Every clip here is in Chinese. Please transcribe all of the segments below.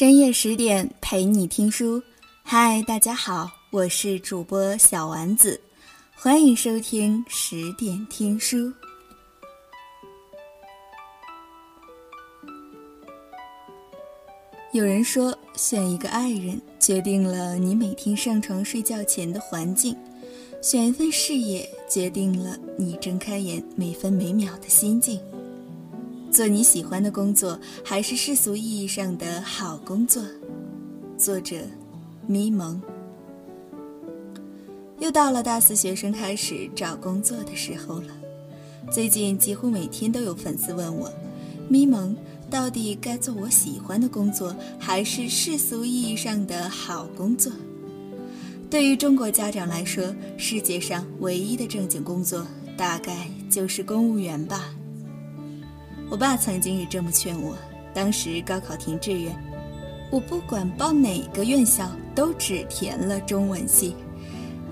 深夜十点陪你听书，嗨，大家好，我是主播小丸子，欢迎收听十点听书。有人说，选一个爱人，决定了你每天上床睡觉前的环境；选一份事业，决定了你睁开眼每分每秒的心境。做你喜欢的工作，还是世俗意义上的好工作？作者：咪蒙。又到了大四学生开始找工作的时候了。最近几乎每天都有粉丝问我：咪蒙，到底该做我喜欢的工作，还是世俗意义上的好工作？对于中国家长来说，世界上唯一的正经工作，大概就是公务员吧。我爸曾经也这么劝我，当时高考填志愿，我不管报哪个院校，都只填了中文系，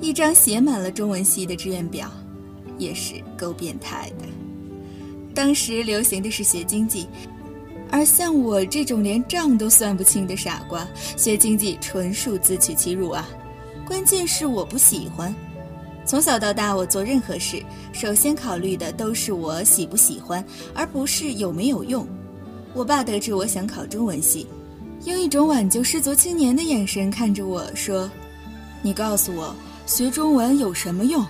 一张写满了中文系的志愿表，也是够变态的。当时流行的是学经济，而像我这种连账都算不清的傻瓜，学经济纯属自取其辱啊！关键是我不喜欢。从小到大，我做任何事，首先考虑的都是我喜不喜欢，而不是有没有用。我爸得知我想考中文系，用一种挽救失足青年的眼神看着我说：“你告诉我，学中文有什么用？”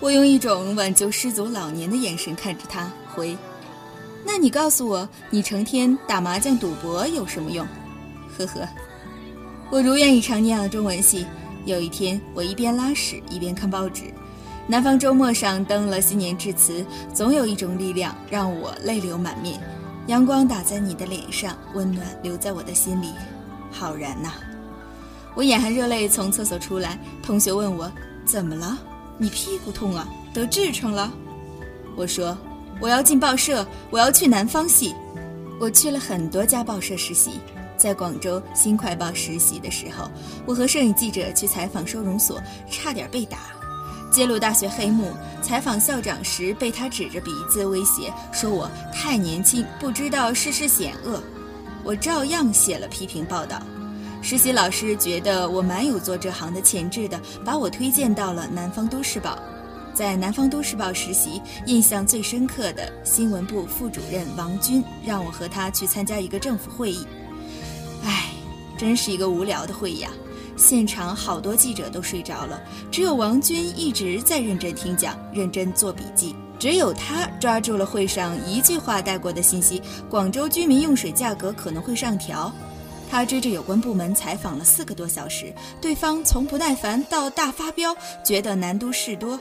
我用一种挽救失足老年的眼神看着他回：“那你告诉我，你成天打麻将赌博有什么用？”呵呵，我如愿以偿念了中文系。有一天，我一边拉屎一边看报纸，《南方周末》上登了新年致辞，总有一种力量让我泪流满面。阳光打在你的脸上，温暖留在我的心里，好燃呐！我眼含热泪从厕所出来，同学问我怎么了？你屁股痛啊？得痔疮了？我说我要进报社，我要去南方系。我去了很多家报社实习。在广州新快报实习的时候，我和摄影记者去采访收容所，差点被打；揭露大学黑幕，采访校长时被他指着鼻子威胁，说我太年轻，不知道世事险恶。我照样写了批评报道。实习老师觉得我蛮有做这行的潜质的，把我推荐到了南方都市报。在南方都市报实习，印象最深刻的新闻部副主任王军让我和他去参加一个政府会议。唉，真是一个无聊的会议啊！现场好多记者都睡着了，只有王军一直在认真听讲，认真做笔记。只有他抓住了会上一句话带过的信息：广州居民用水价格可能会上调。他追着有关部门采访了四个多小时，对方从不耐烦到大发飙，觉得南都事多。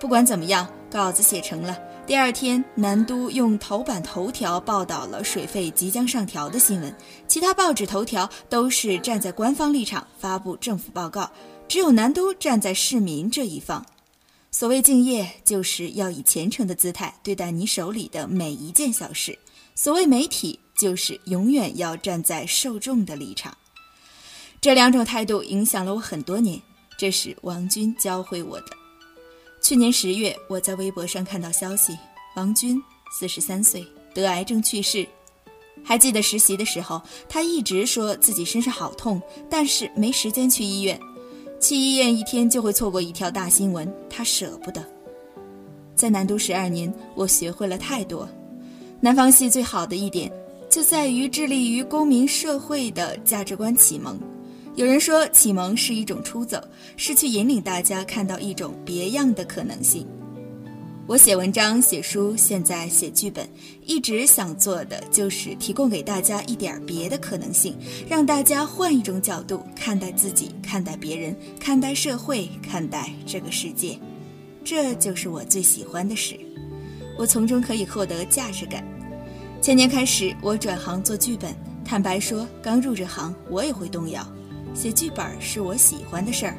不管怎么样，稿子写成了。第二天，南都用头版头条报道了水费即将上调的新闻，其他报纸头条都是站在官方立场发布政府报告，只有南都站在市民这一方。所谓敬业，就是要以虔诚的姿态对待你手里的每一件小事；所谓媒体，就是永远要站在受众的立场。这两种态度影响了我很多年，这是王军教会我的。去年十月，我在微博上看到消息，王军四十三岁得癌症去世。还记得实习的时候，他一直说自己身上好痛，但是没时间去医院。去医院一天就会错过一条大新闻，他舍不得。在南都十二年，我学会了太多。南方系最好的一点，就在于致力于公民社会的价值观启蒙。有人说，启蒙是一种出走，是去引领大家看到一种别样的可能性。我写文章、写书，现在写剧本，一直想做的就是提供给大家一点别的可能性，让大家换一种角度看待自己、看待别人、看待社会、看待这个世界。这就是我最喜欢的事，我从中可以获得价值感。前年开始，我转行做剧本，坦白说，刚入这行，我也会动摇。写剧本是我喜欢的事儿，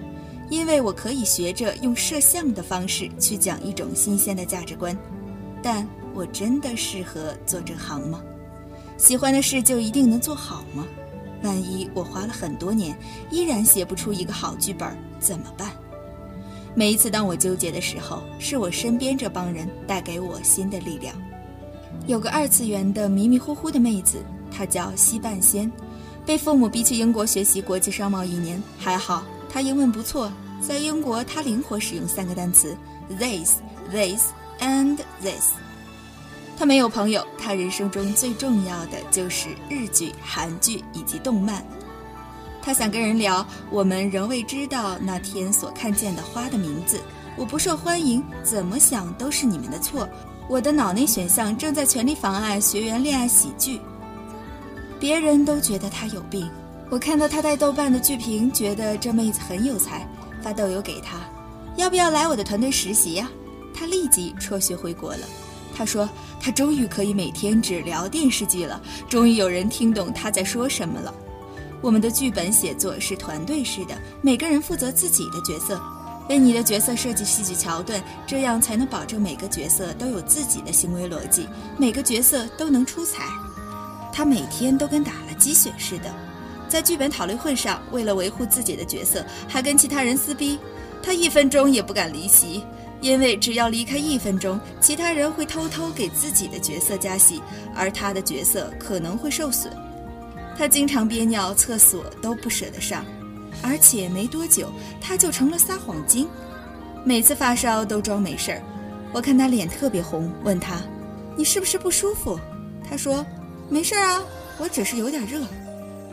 因为我可以学着用摄像的方式去讲一种新鲜的价值观。但我真的适合做这行吗？喜欢的事就一定能做好吗？万一我花了很多年依然写不出一个好剧本，怎么办？每一次当我纠结的时候，是我身边这帮人带给我新的力量。有个二次元的迷迷糊糊的妹子，她叫西半仙。被父母逼去英国学习国际商贸一年，还好他英文不错，在英国他灵活使用三个单词：this、this and this。他没有朋友，他人生中最重要的就是日剧、韩剧以及动漫。他想跟人聊，我们仍未知道那天所看见的花的名字。我不受欢迎，怎么想都是你们的错。我的脑内选项正在全力妨碍学员恋爱喜剧。别人都觉得他有病。我看到他带豆瓣的剧评，觉得这妹子很有才，发豆油给他，要不要来我的团队实习呀？他立即辍学回国了。他说他终于可以每天只聊电视剧了，终于有人听懂他在说什么了。我们的剧本写作是团队式的，每个人负责自己的角色。为你的角色设计戏剧桥段，这样才能保证每个角色都有自己的行为逻辑，每个角色都能出彩。他每天都跟打了鸡血似的，在剧本讨论会上，为了维护自己的角色，还跟其他人撕逼。他一分钟也不敢离席，因为只要离开一分钟，其他人会偷偷给自己的角色加戏，而他的角色可能会受损。他经常憋尿，厕所都不舍得上。而且没多久，他就成了撒谎精，每次发烧都装没事儿。我看他脸特别红，问他：“你是不是不舒服？”他说：“没事啊，我只是有点热。”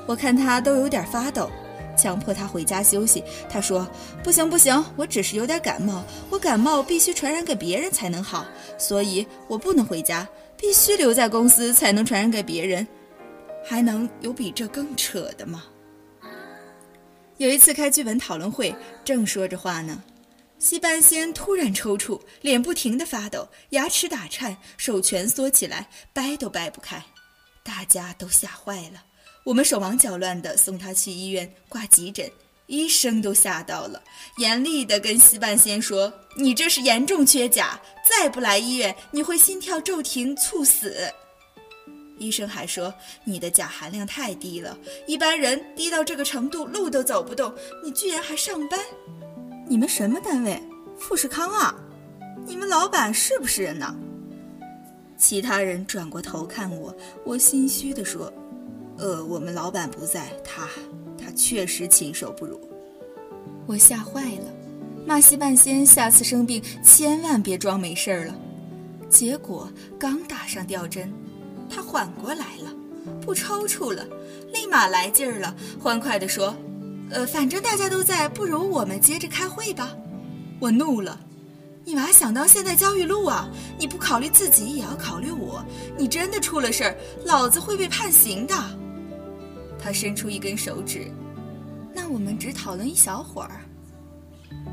我看他都有点发抖，强迫他回家休息。他说：“不行不行，我只是有点感冒，我感冒必须传染给别人才能好，所以我不能回家，必须留在公司才能传染给别人。还能有比这更扯的吗？”有一次开剧本讨论会，正说着话呢，西半仙突然抽搐，脸不停地发抖，牙齿打颤，手蜷缩起来，掰都掰不开，大家都吓坏了。我们手忙脚乱地送他去医院挂急诊，医生都吓到了，严厉地跟西半仙说：“你这是严重缺钾，再不来医院，你会心跳骤停，猝死。”医生还说你的钾含量太低了，一般人低到这个程度路都走不动，你居然还上班？你们什么单位？富士康啊？你们老板是不是人呢？其他人转过头看我，我心虚地说：“呃，我们老板不在，他他确实禽兽不如。”我吓坏了，骂西半仙下次生病千万别装没事儿了。结果刚打上吊针。他缓过来了，不抽搐了，立马来劲儿了，欢快地说：“呃，反正大家都在，不如我们接着开会吧。”我怒了：“你娃想当现在焦裕禄啊？你不考虑自己，也要考虑我。你真的出了事儿，老子会被判刑的。”他伸出一根手指：“那我们只讨论一小会儿，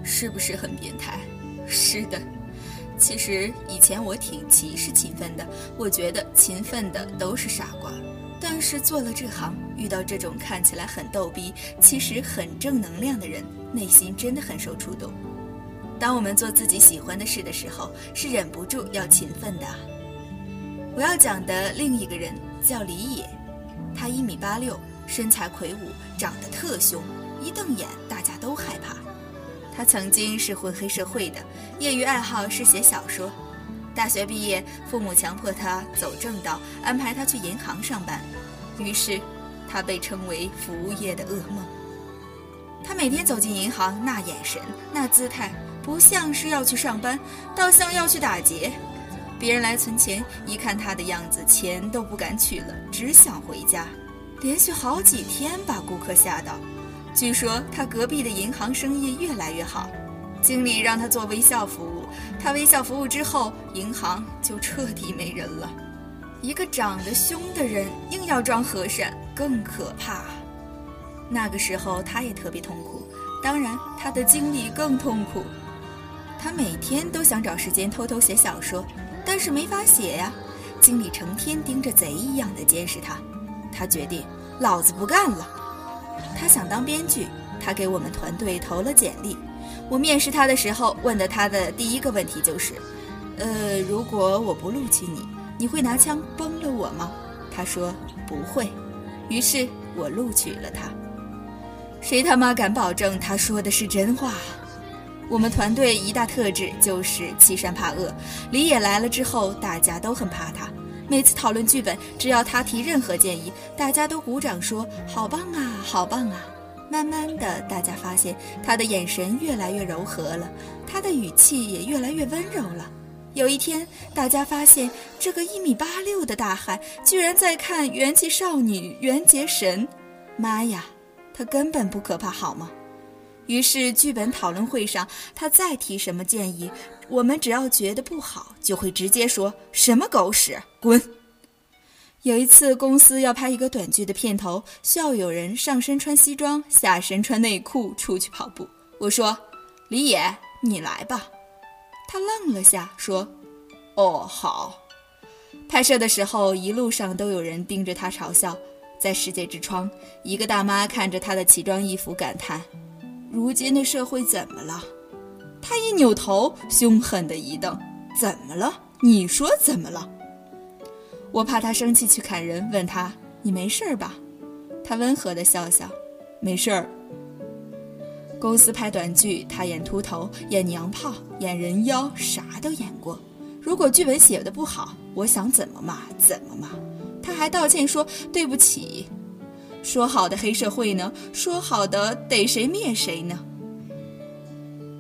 是不是很变态？”“ 是的。”其实以前我挺歧视勤奋的，我觉得勤奋的都是傻瓜。但是做了这行，遇到这种看起来很逗逼，其实很正能量的人，内心真的很受触动。当我们做自己喜欢的事的时候，是忍不住要勤奋的。我要讲的另一个人叫李野，他一米八六，身材魁梧，长得特凶，一瞪眼大家都害怕。他曾经是混黑社会的，业余爱好是写小说。大学毕业，父母强迫他走正道，安排他去银行上班。于是，他被称为服务业的噩梦。他每天走进银行，那眼神，那姿态，不像是要去上班，倒像要去打劫。别人来存钱，一看他的样子，钱都不敢取了，只想回家。连续好几天，把顾客吓到。据说他隔壁的银行生意越来越好，经理让他做微笑服务。他微笑服务之后，银行就彻底没人了。一个长得凶的人硬要装和善，更可怕。那个时候他也特别痛苦，当然他的经理更痛苦。他每天都想找时间偷偷写小说，但是没法写呀。经理成天盯着贼一样的监视他，他决定，老子不干了。他想当编剧，他给我们团队投了简历。我面试他的时候问的他的第一个问题就是：呃，如果我不录取你，你会拿枪崩了我吗？他说不会。于是我录取了他。谁他妈敢保证他说的是真话？我们团队一大特质就是欺善怕恶。李野来了之后，大家都很怕他，每次讨论剧本，只要他提任何建议，大家都鼓掌说好棒啊，好棒啊。慢慢的，大家发现他的眼神越来越柔和了，他的语气也越来越温柔了。有一天，大家发现这个一米八六的大汉居然在看《元气少女缘结神》，妈呀，他根本不可怕好吗？于是剧本讨论会上，他再提什么建议，我们只要觉得不好，就会直接说什么狗屎，滚。有一次，公司要拍一个短剧的片头，需要有人上身穿西装，下身穿内裤出去跑步。我说：“李野，你来吧。”他愣了下，说：“哦，好。”拍摄的时候，一路上都有人盯着他嘲笑。在世界之窗，一个大妈看着他的奇装异服，感叹：“如今的社会怎么了？”他一扭头，凶狠的一瞪：“怎么了？你说怎么了？”我怕他生气去砍人，问他：“你没事吧？”他温和的笑笑：“没事儿。”公司拍短剧，他演秃头，演娘炮，演人妖，啥都演过。如果剧本写的不好，我想怎么骂怎么骂。他还道歉说：“对不起。”说好的黑社会呢？说好的逮谁灭谁呢？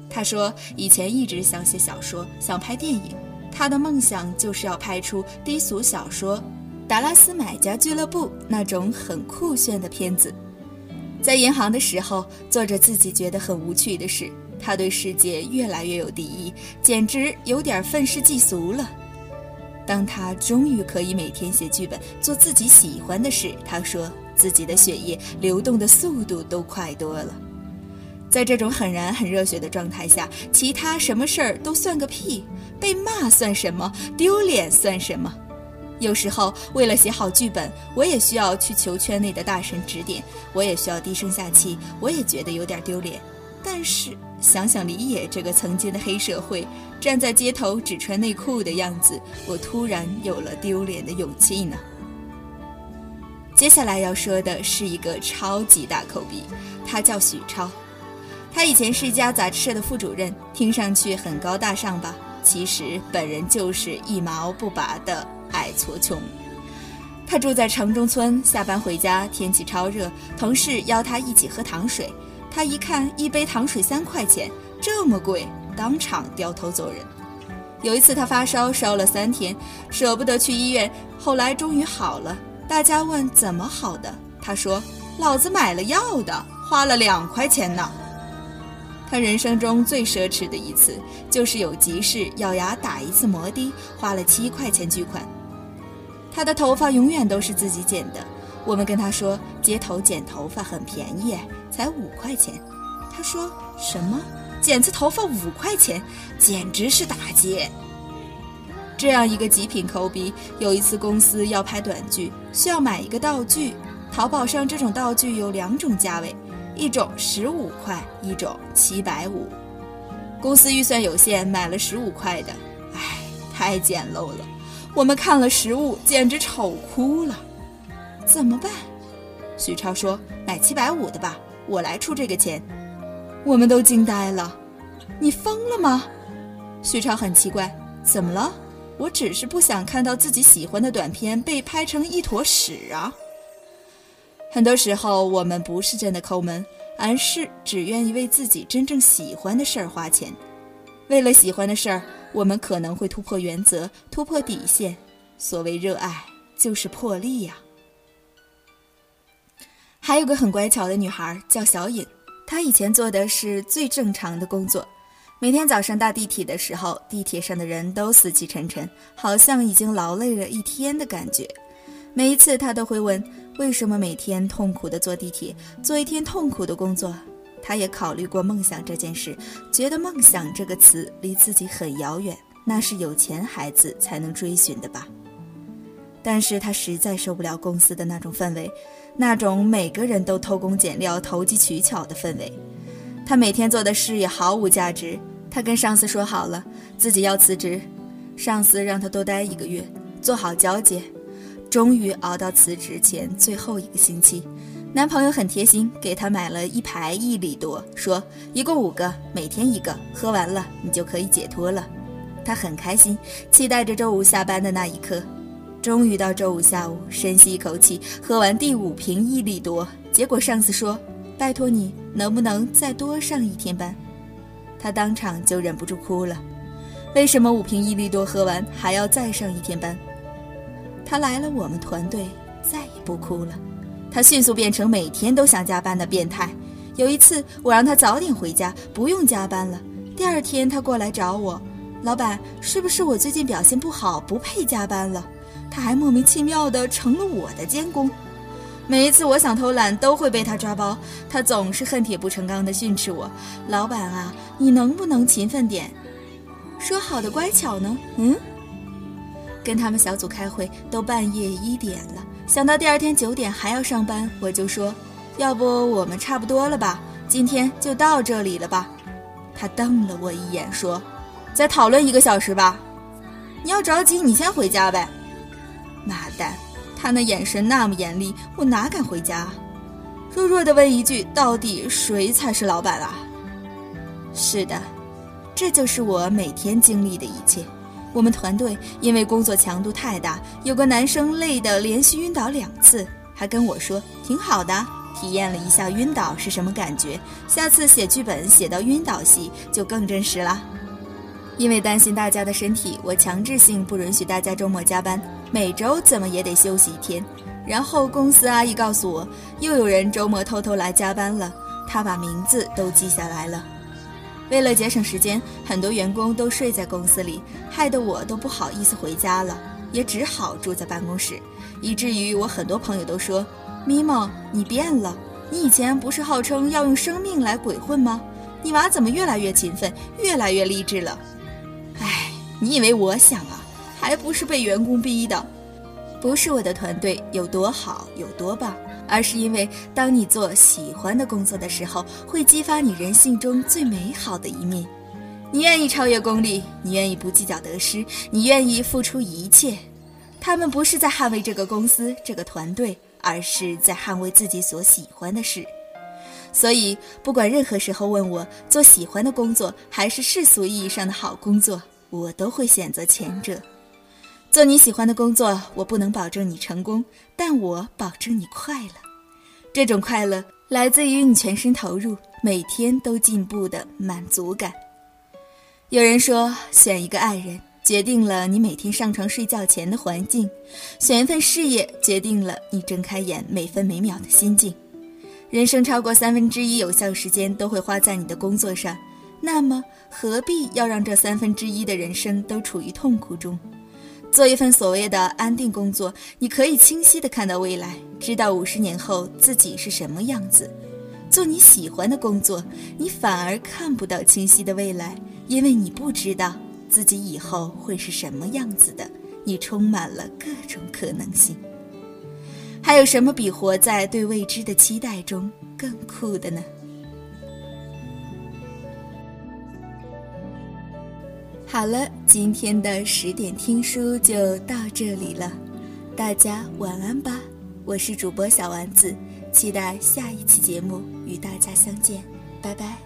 他说以前一直想写小说，想拍电影。他的梦想就是要拍出低俗小说《达拉斯买家俱乐部》那种很酷炫的片子。在银行的时候，做着自己觉得很无趣的事，他对世界越来越有敌意，简直有点愤世嫉俗了。当他终于可以每天写剧本，做自己喜欢的事，他说自己的血液流动的速度都快多了。在这种很燃、很热血的状态下，其他什么事儿都算个屁，被骂算什么，丢脸算什么？有时候为了写好剧本，我也需要去求圈内的大神指点，我也需要低声下气，我也觉得有点丢脸。但是想想李野这个曾经的黑社会，站在街头只穿内裤的样子，我突然有了丢脸的勇气呢。接下来要说的是一个超级大口鼻，他叫许超。他以前是一家杂志社的副主任，听上去很高大上吧？其实本人就是一毛不拔的矮矬穷。他住在城中村，下班回家天气超热，同事邀他一起喝糖水。他一看一杯糖水三块钱，这么贵，当场掉头走人。有一次他发烧，烧了三天，舍不得去医院，后来终于好了。大家问怎么好的，他说：“老子买了药的，花了两块钱呢。”他人生中最奢侈的一次，就是有急事咬牙打一次摩的，花了七块钱巨款。他的头发永远都是自己剪的。我们跟他说，街头剪头发很便宜，才五块钱。他说什么？剪次头发五块钱，简直是打劫！这样一个极品抠逼，有一次公司要拍短剧，需要买一个道具。淘宝上这种道具有两种价位。一种十五块，一种七百五。公司预算有限，买了十五块的。唉，太简陋了。我们看了实物，简直丑哭了。怎么办？许超说：“买七百五的吧，我来出这个钱。”我们都惊呆了。你疯了吗？许超很奇怪，怎么了？我只是不想看到自己喜欢的短片被拍成一坨屎啊。很多时候，我们不是真的抠门，而是只愿意为自己真正喜欢的事儿花钱。为了喜欢的事儿，我们可能会突破原则，突破底线。所谓热爱，就是魄力呀。还有个很乖巧的女孩叫小颖，她以前做的是最正常的工作，每天早上搭地铁的时候，地铁上的人都死气沉沉，好像已经劳累了一天的感觉。每一次，他都会问。为什么每天痛苦的坐地铁，做一天痛苦的工作？他也考虑过梦想这件事，觉得“梦想”这个词离自己很遥远，那是有钱孩子才能追寻的吧。但是他实在受不了公司的那种氛围，那种每个人都偷工减料、投机取巧的氛围。他每天做的事也毫无价值。他跟上司说好了，自己要辞职，上司让他多待一个月，做好交接。终于熬到辞职前最后一个星期，男朋友很贴心，给她买了一排益力多，说一共五个，每天一个，喝完了你就可以解脱了。她很开心，期待着周五下班的那一刻。终于到周五下午，深吸一口气，喝完第五瓶益力多。结果上司说：“拜托你，能不能再多上一天班？”他当场就忍不住哭了。为什么五瓶益力多喝完还要再上一天班？他来了我们团队，再也不哭了。他迅速变成每天都想加班的变态。有一次，我让他早点回家，不用加班了。第二天，他过来找我：“老板，是不是我最近表现不好，不配加班了？”他还莫名其妙的成了我的监工，每一次我想偷懒都会被他抓包，他总是恨铁不成钢的训斥我：“老板啊，你能不能勤奋点？说好的乖巧呢？”嗯，跟他们小组开会都半夜一点了，想到第二天九点还要上班，我就说：“要不我们差不多了吧？今天就到这里了吧？”他瞪了我一眼说：“再讨论一个小时吧，你要着急，你先回家呗。”妈蛋，他那眼神那么严厉，我哪敢回家？弱弱的问一句：到底谁才是老板啊？是的，这就是我每天经历的一切。我们团队因为工作强度太大，有个男生累得连续晕倒两次，还跟我说挺好的，体验了一下晕倒是什么感觉。下次写剧本写到晕倒戏就更真实了。因为担心大家的身体，我强制性不允许大家周末加班。每周怎么也得休息一天，然后公司阿姨告诉我，又有人周末偷偷来加班了，她把名字都记下来了。为了节省时间，很多员工都睡在公司里，害得我都不好意思回家了，也只好住在办公室，以至于我很多朋友都说：“咪蒙，你变了，你以前不是号称要用生命来鬼混吗？你娃怎么越来越勤奋，越来越励志了？”哎，你以为我想啊？还不是被员工逼的，不是我的团队有多好有多棒，而是因为当你做喜欢的工作的时候，会激发你人性中最美好的一面。你愿意超越功利，你愿意不计较得失，你愿意付出一切。他们不是在捍卫这个公司、这个团队，而是在捍卫自己所喜欢的事。所以，不管任何时候问我做喜欢的工作还是世俗意义上的好工作，我都会选择前者。做你喜欢的工作，我不能保证你成功，但我保证你快乐。这种快乐来自于你全身投入、每天都进步的满足感。有人说，选一个爱人，决定了你每天上床睡觉前的环境；选一份事业，决定了你睁开眼每分每秒的心境。人生超过三分之一有效时间都会花在你的工作上，那么何必要让这三分之一的人生都处于痛苦中？做一份所谓的安定工作，你可以清晰的看到未来，知道五十年后自己是什么样子；做你喜欢的工作，你反而看不到清晰的未来，因为你不知道自己以后会是什么样子的。你充满了各种可能性。还有什么比活在对未知的期待中更酷的呢？好了，今天的十点听书就到这里了，大家晚安吧。我是主播小丸子，期待下一期节目与大家相见，拜拜。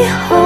以后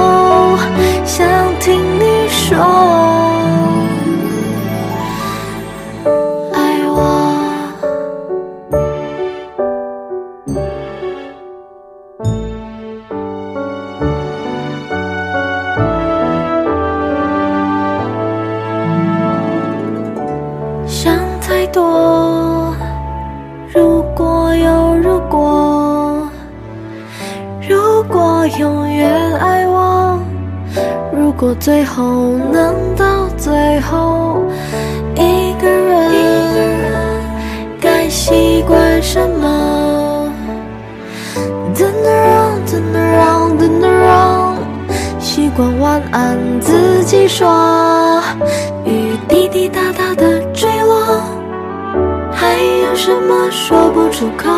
说不出口。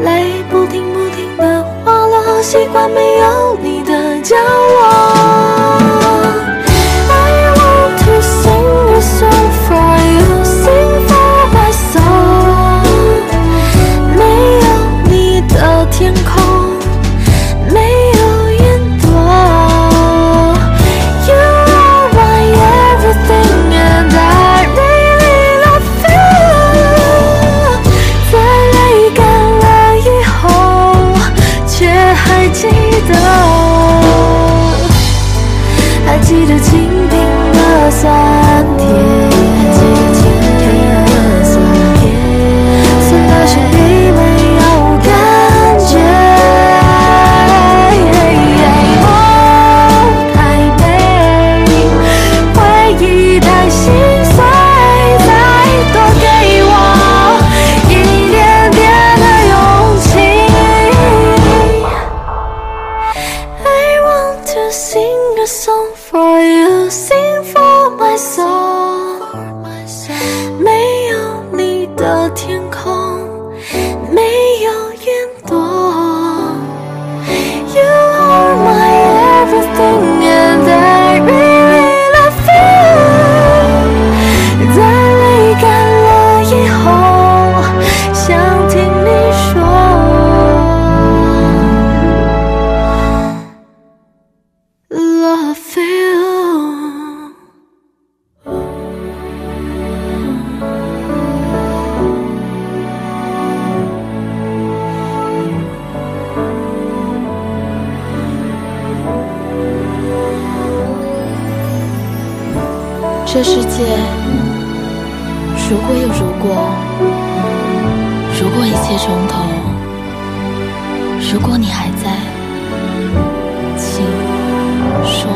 泪不停不停的滑落习惯没有你的角落。这世界如果有如果如果一切重头如果你还在请说